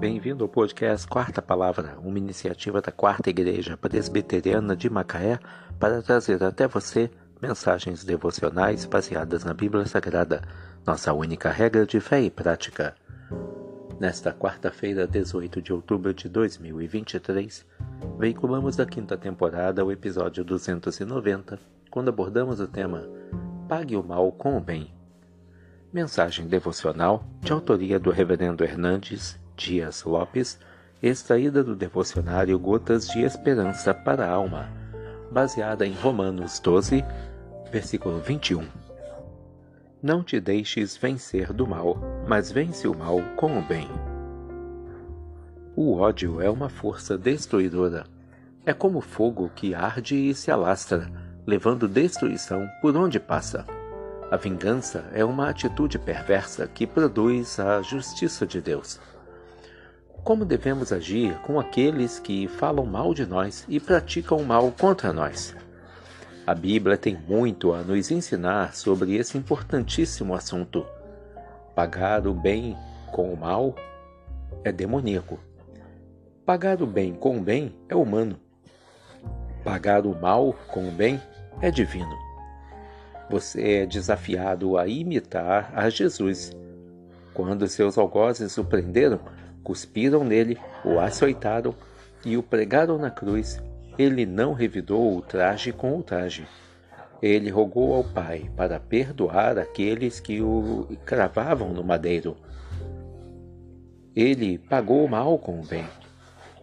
Bem-vindo ao podcast Quarta Palavra, uma iniciativa da Quarta Igreja Presbiteriana de Macaé para trazer até você mensagens devocionais baseadas na Bíblia Sagrada, nossa única regra de fé e prática. Nesta quarta-feira, 18 de outubro de 2023, veiculamos da quinta temporada o episódio 290, quando abordamos o tema Pague o Mal com o Bem. Mensagem devocional de autoria do Reverendo Hernandes Dias Lopes, extraída do devocionário Gotas de Esperança para a Alma, baseada em Romanos 12, versículo 21. Não te deixes vencer do mal, mas vence o mal com o bem. O ódio é uma força destruidora. É como fogo que arde e se alastra, levando destruição por onde passa. A vingança é uma atitude perversa que produz a justiça de Deus. Como devemos agir com aqueles que falam mal de nós e praticam mal contra nós? A Bíblia tem muito a nos ensinar sobre esse importantíssimo assunto. Pagar o bem com o mal é demoníaco. Pagar o bem com o bem é humano. Pagar o mal com o bem é divino você é desafiado a imitar a Jesus. Quando seus algozes o prenderam, cuspiram nele, o açoitaram e o pregaram na cruz, ele não revidou o traje com o traje. Ele rogou ao Pai para perdoar aqueles que o cravavam no madeiro. Ele pagou o mal com o bem.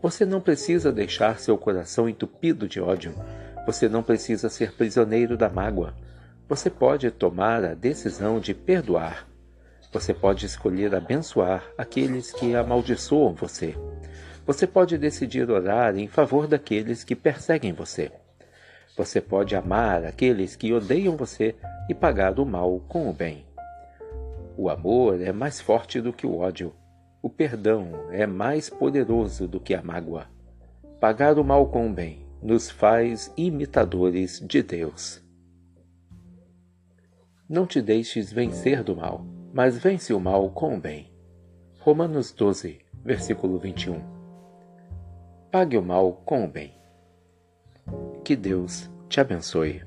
Você não precisa deixar seu coração entupido de ódio. Você não precisa ser prisioneiro da mágoa. Você pode tomar a decisão de perdoar. Você pode escolher abençoar aqueles que amaldiçoam você. Você pode decidir orar em favor daqueles que perseguem você. Você pode amar aqueles que odeiam você e pagar o mal com o bem. O amor é mais forte do que o ódio. O perdão é mais poderoso do que a mágoa. Pagar o mal com o bem nos faz imitadores de Deus. Não te deixes vencer do mal, mas vence o mal com o bem. Romanos 12, versículo 21. Pague o mal com o bem. Que Deus te abençoe.